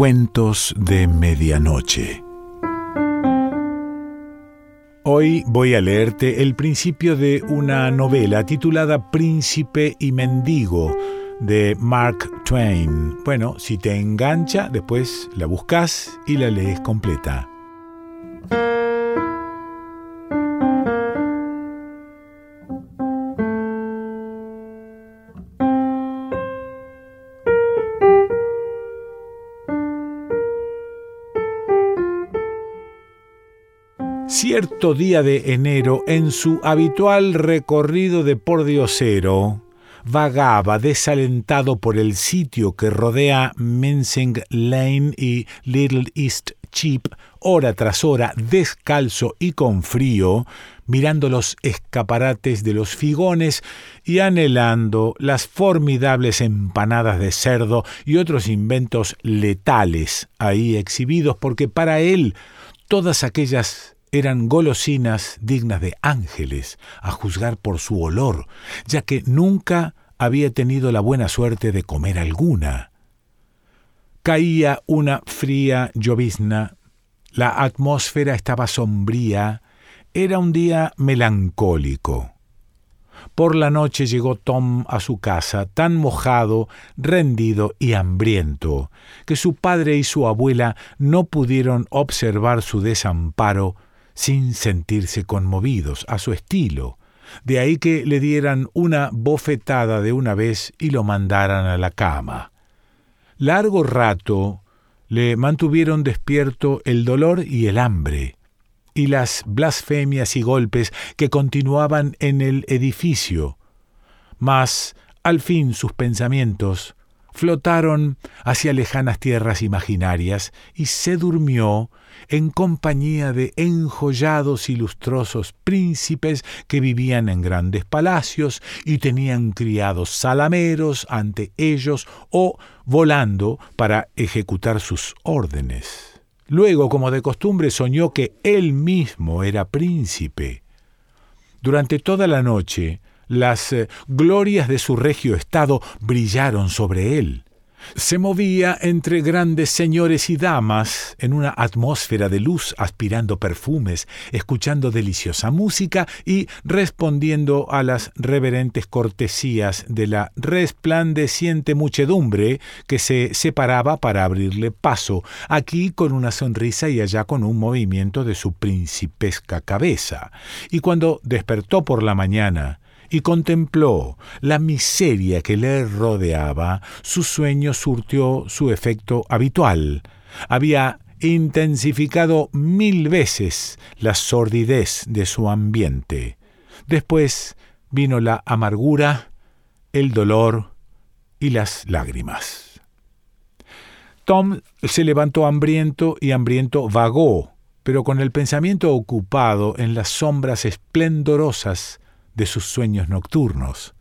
Cuentos de Medianoche. Hoy voy a leerte el principio de una novela titulada Príncipe y Mendigo de Mark Twain. Bueno, si te engancha, después la buscas y la lees completa. Cierto día de enero, en su habitual recorrido de pordiosero, vagaba desalentado por el sitio que rodea Mensing Lane y Little East Cheap, hora tras hora, descalzo y con frío, mirando los escaparates de los figones y anhelando las formidables empanadas de cerdo y otros inventos letales ahí exhibidos, porque para él todas aquellas eran golosinas dignas de ángeles, a juzgar por su olor, ya que nunca había tenido la buena suerte de comer alguna. Caía una fría llovizna, la atmósfera estaba sombría, era un día melancólico. Por la noche llegó Tom a su casa tan mojado, rendido y hambriento, que su padre y su abuela no pudieron observar su desamparo sin sentirse conmovidos a su estilo. De ahí que le dieran una bofetada de una vez y lo mandaran a la cama. Largo rato le mantuvieron despierto el dolor y el hambre, y las blasfemias y golpes que continuaban en el edificio. Mas al fin sus pensamientos flotaron hacia lejanas tierras imaginarias y se durmió en compañía de enjollados y lustrosos príncipes que vivían en grandes palacios y tenían criados salameros ante ellos o volando para ejecutar sus órdenes. Luego, como de costumbre, soñó que él mismo era príncipe. Durante toda la noche, las eh, glorias de su regio estado brillaron sobre él. Se movía entre grandes señores y damas en una atmósfera de luz, aspirando perfumes, escuchando deliciosa música y respondiendo a las reverentes cortesías de la resplandeciente muchedumbre que se separaba para abrirle paso, aquí con una sonrisa y allá con un movimiento de su principesca cabeza. Y cuando despertó por la mañana, y contempló la miseria que le rodeaba, su sueño surtió su efecto habitual. Había intensificado mil veces la sordidez de su ambiente. Después vino la amargura, el dolor y las lágrimas. Tom se levantó hambriento y hambriento vagó, pero con el pensamiento ocupado en las sombras esplendorosas de sus sueños nocturnos.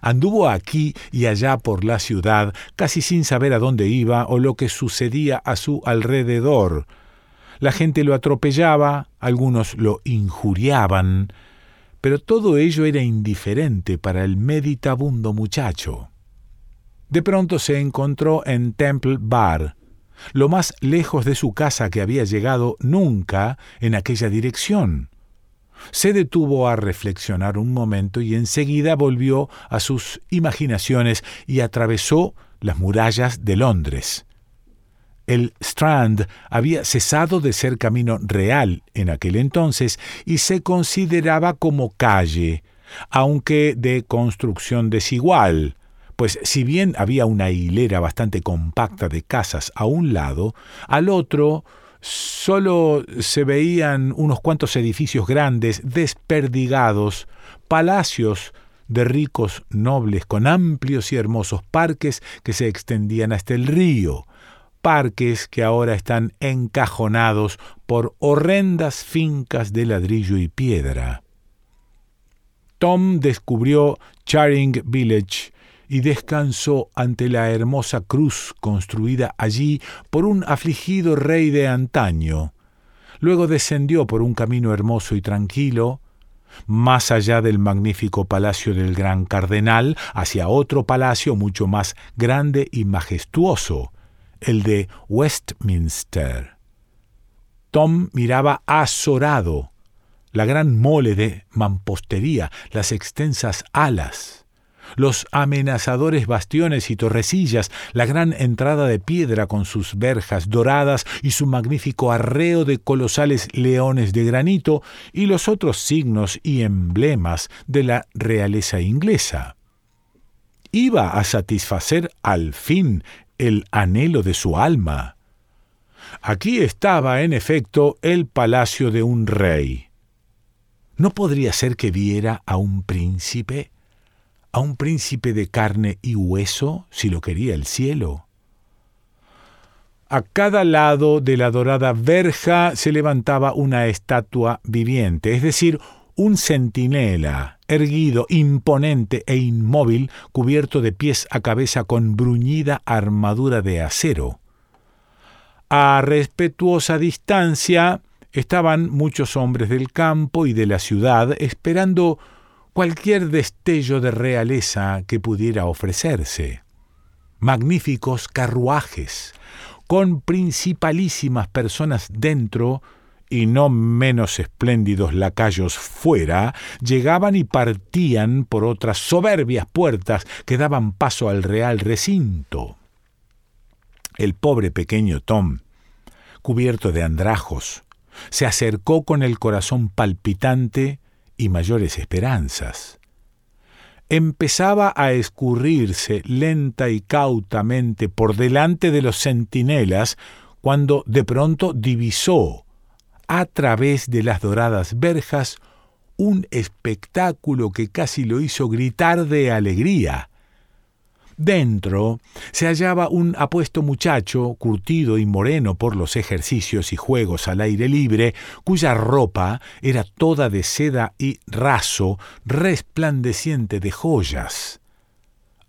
Anduvo aquí y allá por la ciudad, casi sin saber a dónde iba o lo que sucedía a su alrededor. La gente lo atropellaba, algunos lo injuriaban, pero todo ello era indiferente para el meditabundo muchacho. De pronto se encontró en Temple Bar, lo más lejos de su casa que había llegado nunca en aquella dirección. Se detuvo a reflexionar un momento y enseguida volvió a sus imaginaciones y atravesó las murallas de Londres. El Strand había cesado de ser camino real en aquel entonces y se consideraba como calle, aunque de construcción desigual, pues si bien había una hilera bastante compacta de casas a un lado, al otro solo se veían unos cuantos edificios grandes, desperdigados, palacios de ricos nobles con amplios y hermosos parques que se extendían hasta el río, parques que ahora están encajonados por horrendas fincas de ladrillo y piedra. Tom descubrió Charing Village, y descansó ante la hermosa cruz construida allí por un afligido rey de antaño. Luego descendió por un camino hermoso y tranquilo, más allá del magnífico palacio del gran cardenal, hacia otro palacio mucho más grande y majestuoso, el de Westminster. Tom miraba azorado la gran mole de mampostería, las extensas alas, los amenazadores bastiones y torrecillas, la gran entrada de piedra con sus verjas doradas y su magnífico arreo de colosales leones de granito y los otros signos y emblemas de la realeza inglesa. Iba a satisfacer al fin el anhelo de su alma. Aquí estaba, en efecto, el palacio de un rey. ¿No podría ser que viera a un príncipe? ¿A un príncipe de carne y hueso, si lo quería el cielo? A cada lado de la dorada verja se levantaba una estatua viviente, es decir, un centinela, erguido, imponente e inmóvil, cubierto de pies a cabeza con bruñida armadura de acero. A respetuosa distancia estaban muchos hombres del campo y de la ciudad esperando cualquier destello de realeza que pudiera ofrecerse. Magníficos carruajes, con principalísimas personas dentro, y no menos espléndidos lacayos fuera, llegaban y partían por otras soberbias puertas que daban paso al real recinto. El pobre pequeño Tom, cubierto de andrajos, se acercó con el corazón palpitante y mayores esperanzas. Empezaba a escurrirse lenta y cautamente por delante de los centinelas cuando de pronto divisó a través de las doradas verjas un espectáculo que casi lo hizo gritar de alegría. Dentro se hallaba un apuesto muchacho, curtido y moreno por los ejercicios y juegos al aire libre, cuya ropa era toda de seda y raso, resplandeciente de joyas.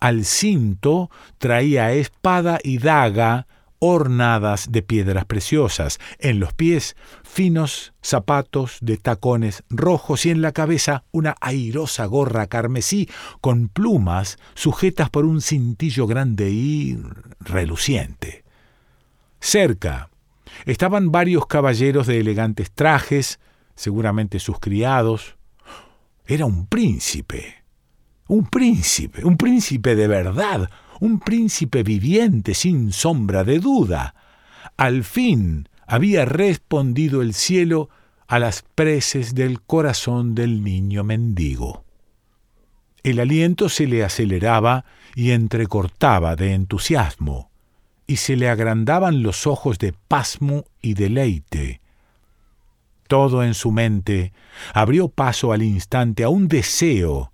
Al cinto traía espada y daga, ornadas de piedras preciosas, en los pies finos zapatos de tacones rojos y en la cabeza una airosa gorra carmesí con plumas sujetas por un cintillo grande y reluciente. Cerca estaban varios caballeros de elegantes trajes, seguramente sus criados. Era un príncipe, un príncipe, un príncipe de verdad, un príncipe viviente sin sombra de duda. Al fin había respondido el cielo a las preces del corazón del niño mendigo. El aliento se le aceleraba y entrecortaba de entusiasmo, y se le agrandaban los ojos de pasmo y deleite. Todo en su mente abrió paso al instante a un deseo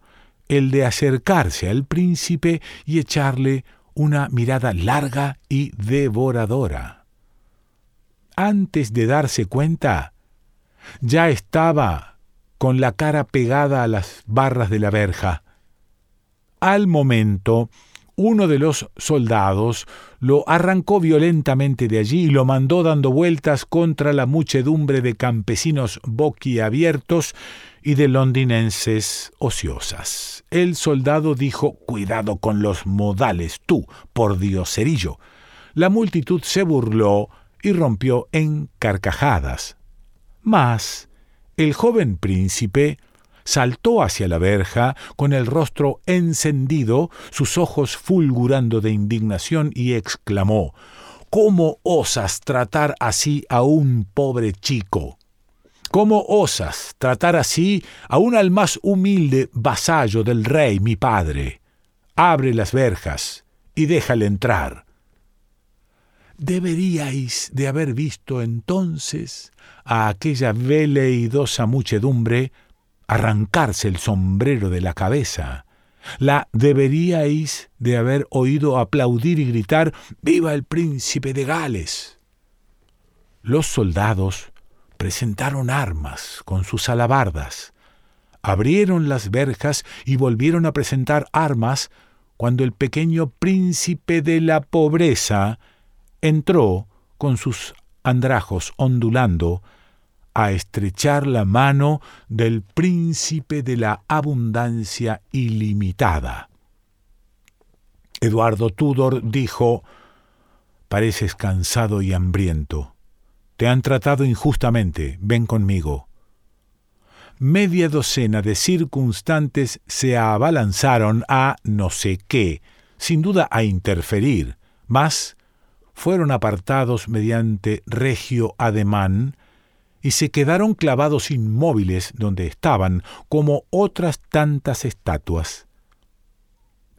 el de acercarse al príncipe y echarle una mirada larga y devoradora. Antes de darse cuenta, ya estaba con la cara pegada a las barras de la verja. Al momento, uno de los soldados lo arrancó violentamente de allí y lo mandó dando vueltas contra la muchedumbre de campesinos boquiabiertos y de londinenses ociosas. El soldado dijo Cuidado con los modales, tú, por dioserillo. La multitud se burló y rompió en carcajadas. Mas el joven príncipe saltó hacia la verja con el rostro encendido, sus ojos fulgurando de indignación, y exclamó ¿Cómo osas tratar así a un pobre chico? ¿Cómo osas tratar así aún al más humilde vasallo del rey, mi padre? Abre las verjas y déjale entrar. Deberíais de haber visto entonces a aquella veleidosa muchedumbre arrancarse el sombrero de la cabeza. La deberíais de haber oído aplaudir y gritar ¡Viva el príncipe de Gales! Los soldados presentaron armas con sus alabardas, abrieron las verjas y volvieron a presentar armas cuando el pequeño príncipe de la pobreza entró con sus andrajos ondulando a estrechar la mano del príncipe de la abundancia ilimitada. Eduardo Tudor dijo Pareces cansado y hambriento. Te han tratado injustamente. Ven conmigo. Media docena de circunstantes se abalanzaron a no sé qué, sin duda a interferir, mas fueron apartados mediante regio ademán y se quedaron clavados inmóviles donde estaban, como otras tantas estatuas.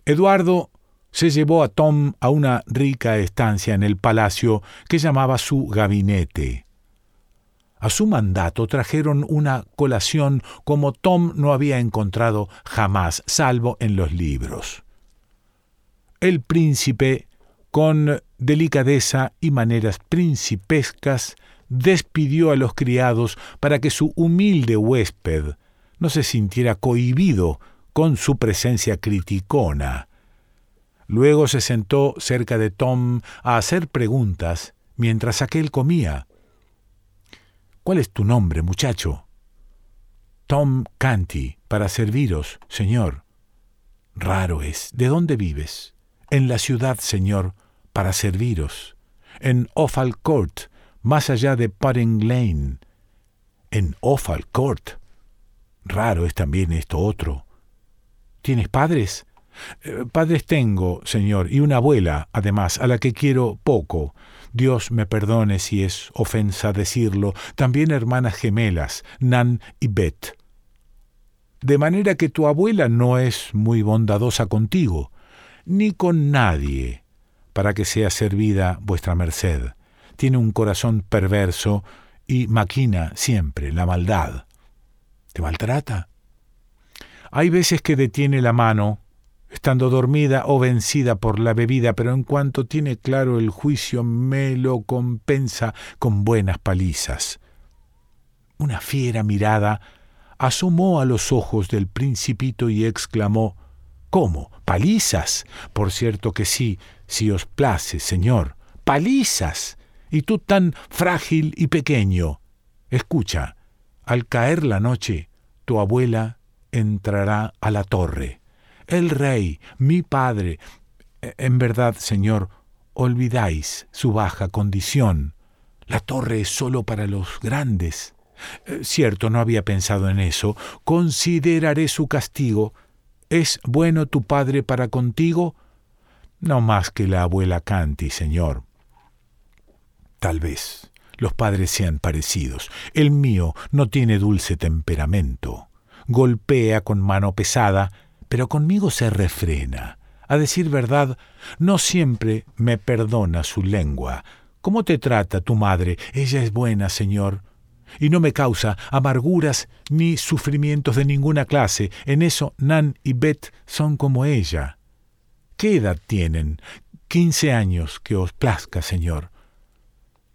Eduardo se llevó a Tom a una rica estancia en el palacio que llamaba su gabinete. A su mandato trajeron una colación como Tom no había encontrado jamás, salvo en los libros. El príncipe, con delicadeza y maneras principescas, despidió a los criados para que su humilde huésped no se sintiera cohibido con su presencia criticona. Luego se sentó cerca de Tom a hacer preguntas mientras aquel comía. ¿Cuál es tu nombre, muchacho? Tom Canty, para serviros, señor. Raro es. ¿De dónde vives? En la ciudad, señor, para serviros. En Offal Court, más allá de Pudding Lane. En Offal Court. Raro es también esto otro. ¿Tienes padres? Eh, padres tengo, señor, y una abuela, además, a la que quiero poco. Dios me perdone si es ofensa decirlo. También hermanas gemelas, Nan y Beth. De manera que tu abuela no es muy bondadosa contigo, ni con nadie, para que sea servida vuestra merced tiene un corazón perverso y maquina siempre la maldad. ¿Te maltrata? Hay veces que detiene la mano, estando dormida o vencida por la bebida, pero en cuanto tiene claro el juicio me lo compensa con buenas palizas. Una fiera mirada asomó a los ojos del principito y exclamó ¿Cómo? ¿Palizas? Por cierto que sí, si os place, señor. ¡Palizas! Y tú tan frágil y pequeño. Escucha, al caer la noche, tu abuela entrará a la torre. El rey, mi padre, e, en verdad, señor, olvidáis su baja condición. La torre es sólo para los grandes. Eh, cierto, no había pensado en eso. Consideraré su castigo. ¿Es bueno tu padre para contigo? No más que la abuela Canti, señor. Tal vez los padres sean parecidos. El mío no tiene dulce temperamento. Golpea con mano pesada, pero conmigo se refrena. A decir verdad, no siempre me perdona su lengua. ¿Cómo te trata tu madre? Ella es buena, señor. Y no me causa amarguras ni sufrimientos de ninguna clase. En eso Nan y Beth son como ella. ¿Qué edad tienen? Quince años, que os plazca, señor.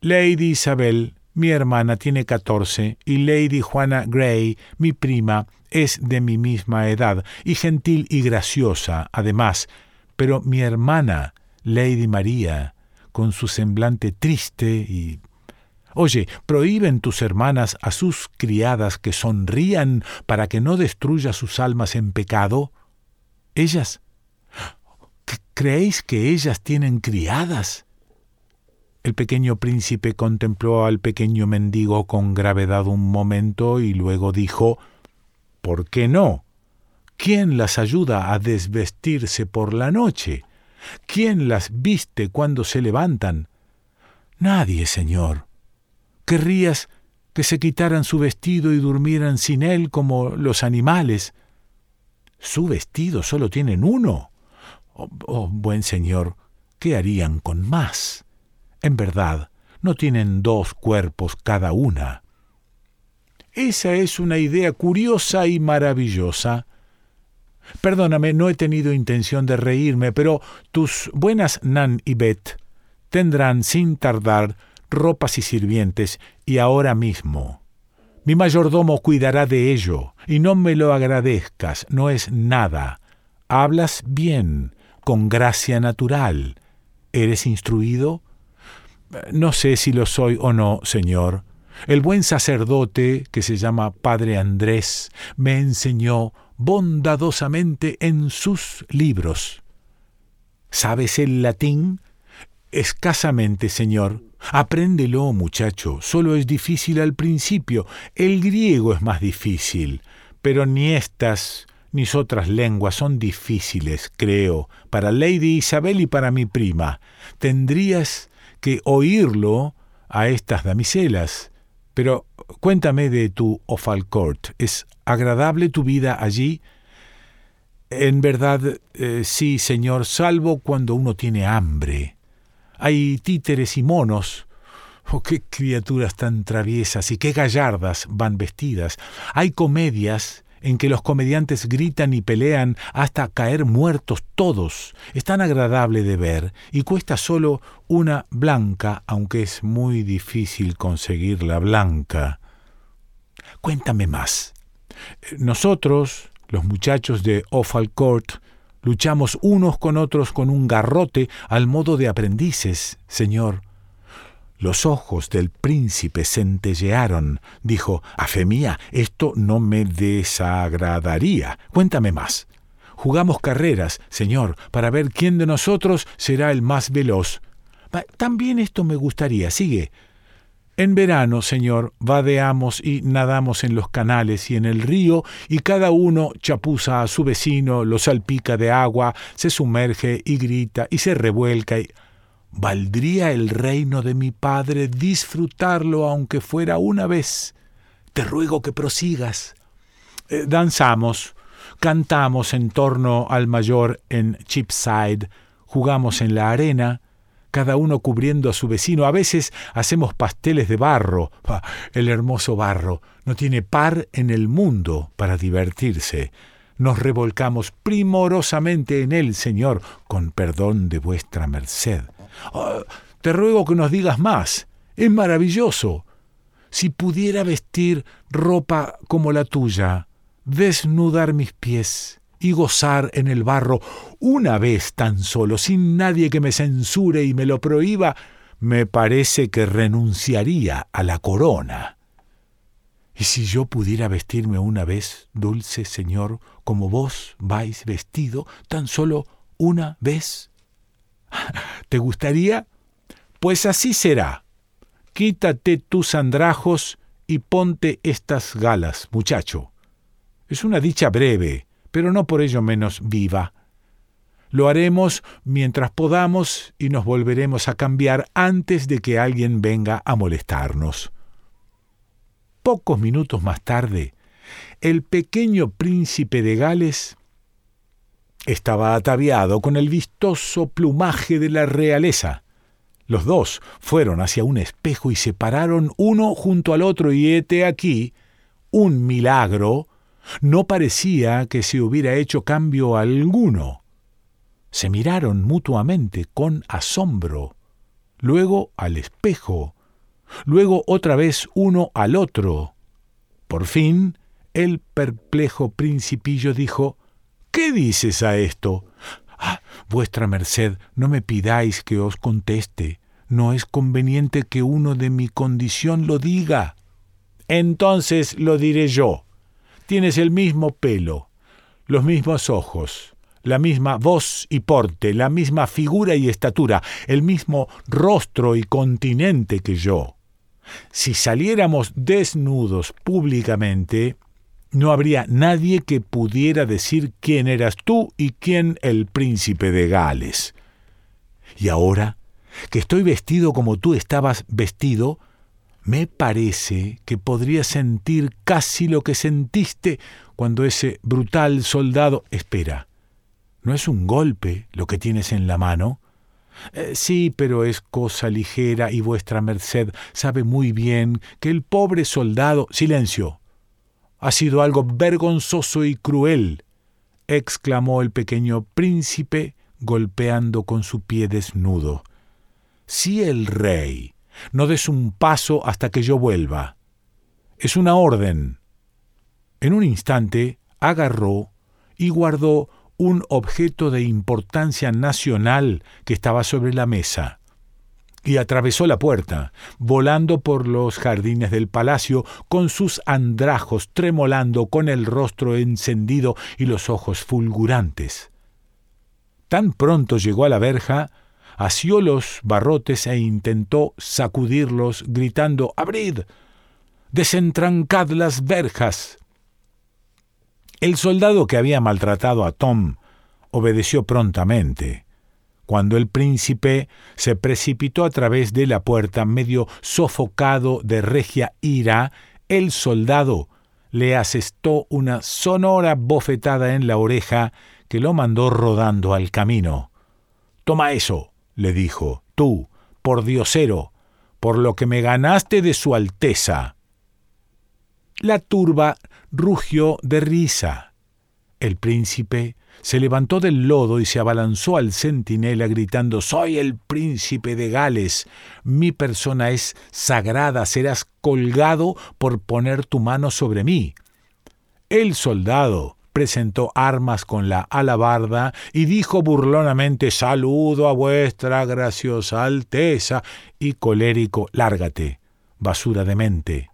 Lady Isabel, mi hermana, tiene catorce, y Lady Juana Gray, mi prima, es de mi misma edad, y gentil y graciosa, además, pero mi hermana, Lady María, con su semblante triste y... Oye, ¿prohíben tus hermanas a sus criadas que sonrían para que no destruya sus almas en pecado? ¿Ellas? ¿Creéis que ellas tienen criadas? El pequeño príncipe contempló al pequeño mendigo con gravedad un momento y luego dijo ¿Por qué no? ¿Quién las ayuda a desvestirse por la noche? ¿Quién las viste cuando se levantan? Nadie, señor. ¿Querrías que se quitaran su vestido y durmieran sin él como los animales? Su vestido solo tienen uno. Oh, oh buen señor, ¿qué harían con más? En verdad, no tienen dos cuerpos cada una. Esa es una idea curiosa y maravillosa. Perdóname, no he tenido intención de reírme, pero tus buenas Nan y Bet tendrán sin tardar ropas y sirvientes, y ahora mismo. Mi mayordomo cuidará de ello, y no me lo agradezcas, no es nada. Hablas bien, con gracia natural. ¿Eres instruido? No sé si lo soy o no, Señor. El buen sacerdote, que se llama Padre Andrés, me enseñó bondadosamente en sus libros. ¿Sabes el latín? Escasamente, señor. Apréndelo, muchacho. Solo es difícil al principio. El griego es más difícil. Pero ni estas ni otras lenguas son difíciles, creo, para Lady Isabel y para mi prima. Tendrías que oírlo a estas damiselas. Pero cuéntame de tu Ofalcourt. ¿Es agradable tu vida allí? En verdad, eh, sí, señor, salvo cuando uno tiene hambre. Hay títeres y monos. Oh, qué criaturas tan traviesas y qué gallardas van vestidas. Hay comedias en que los comediantes gritan y pelean hasta caer muertos todos. Es tan agradable de ver y cuesta solo una blanca, aunque es muy difícil conseguir la blanca. Cuéntame más. Nosotros, los muchachos de Offal Court, Luchamos unos con otros con un garrote al modo de aprendices, señor. Los ojos del príncipe centellearon. Dijo, A fe mía, esto no me desagradaría. Cuéntame más. Jugamos carreras, señor, para ver quién de nosotros será el más veloz. También esto me gustaría. Sigue. En verano, señor, vadeamos y nadamos en los canales y en el río, y cada uno chapuza a su vecino, lo salpica de agua, se sumerge y grita y se revuelca. Y... ¿Valdría el reino de mi padre disfrutarlo aunque fuera una vez? Te ruego que prosigas. Eh, danzamos, cantamos en torno al mayor en Chipside, jugamos en la arena, cada uno cubriendo a su vecino. A veces hacemos pasteles de barro. El hermoso barro no tiene par en el mundo para divertirse. Nos revolcamos primorosamente en él, Señor, con perdón de vuestra merced. Ah, te ruego que nos digas más. Es maravilloso. Si pudiera vestir ropa como la tuya, desnudar mis pies, y gozar en el barro una vez tan solo, sin nadie que me censure y me lo prohíba, me parece que renunciaría a la corona. ¿Y si yo pudiera vestirme una vez, dulce Señor, como vos vais vestido, tan solo una vez? ¿Te gustaría? Pues así será. Quítate tus andrajos y ponte estas galas, muchacho. Es una dicha breve, pero no por ello menos viva. Lo haremos mientras podamos y nos volveremos a cambiar antes de que alguien venga a molestarnos. Pocos minutos más tarde, el pequeño príncipe de Gales estaba ataviado con el vistoso plumaje de la realeza. Los dos fueron hacia un espejo y se pararon uno junto al otro y hete aquí un milagro no parecía que se hubiera hecho cambio alguno. Se miraron mutuamente con asombro, luego al espejo, luego otra vez uno al otro. Por fin, el perplejo principillo dijo ¿Qué dices a esto? Ah, vuestra merced, no me pidáis que os conteste. No es conveniente que uno de mi condición lo diga. Entonces lo diré yo. Tienes el mismo pelo, los mismos ojos, la misma voz y porte, la misma figura y estatura, el mismo rostro y continente que yo. Si saliéramos desnudos públicamente, no habría nadie que pudiera decir quién eras tú y quién el príncipe de Gales. Y ahora, que estoy vestido como tú estabas vestido, me parece que podría sentir casi lo que sentiste cuando ese brutal soldado... Espera, ¿no es un golpe lo que tienes en la mano? Eh, sí, pero es cosa ligera y vuestra merced sabe muy bien que el pobre soldado... Silencio. Ha sido algo vergonzoso y cruel, exclamó el pequeño príncipe golpeando con su pie desnudo. Si el rey no des un paso hasta que yo vuelva. Es una orden. En un instante agarró y guardó un objeto de importancia nacional que estaba sobre la mesa, y atravesó la puerta, volando por los jardines del palacio, con sus andrajos tremolando, con el rostro encendido y los ojos fulgurantes. Tan pronto llegó a la verja, asió los barrotes e intentó sacudirlos, gritando Abrid. Desentrancad las verjas. El soldado que había maltratado a Tom obedeció prontamente. Cuando el príncipe se precipitó a través de la puerta, medio sofocado de regia ira, el soldado le asestó una sonora bofetada en la oreja que lo mandó rodando al camino. Toma eso, le dijo, tú, por diosero, por lo que me ganaste de su Alteza. La turba rugió de risa. El príncipe se levantó del lodo y se abalanzó al centinela gritando Soy el príncipe de Gales. Mi persona es sagrada, serás colgado por poner tu mano sobre mí. El soldado presentó armas con la alabarda y dijo burlonamente Saludo a vuestra graciosa Alteza y colérico Lárgate, basura de mente.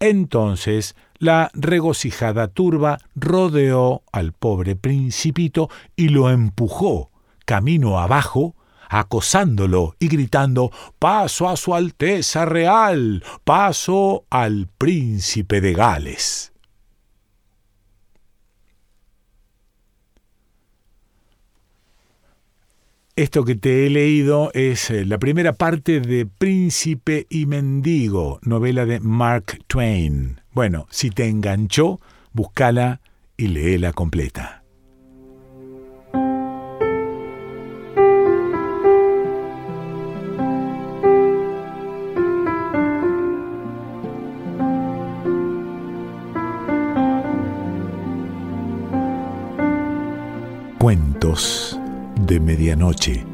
Entonces la regocijada turba rodeó al pobre principito y lo empujó camino abajo, acosándolo y gritando Paso a su Alteza Real, paso al príncipe de Gales. Esto que te he leído es eh, la primera parte de Príncipe y Mendigo, novela de Mark Twain. Bueno, si te enganchó, búscala y léela completa. Cuentos de medianoche.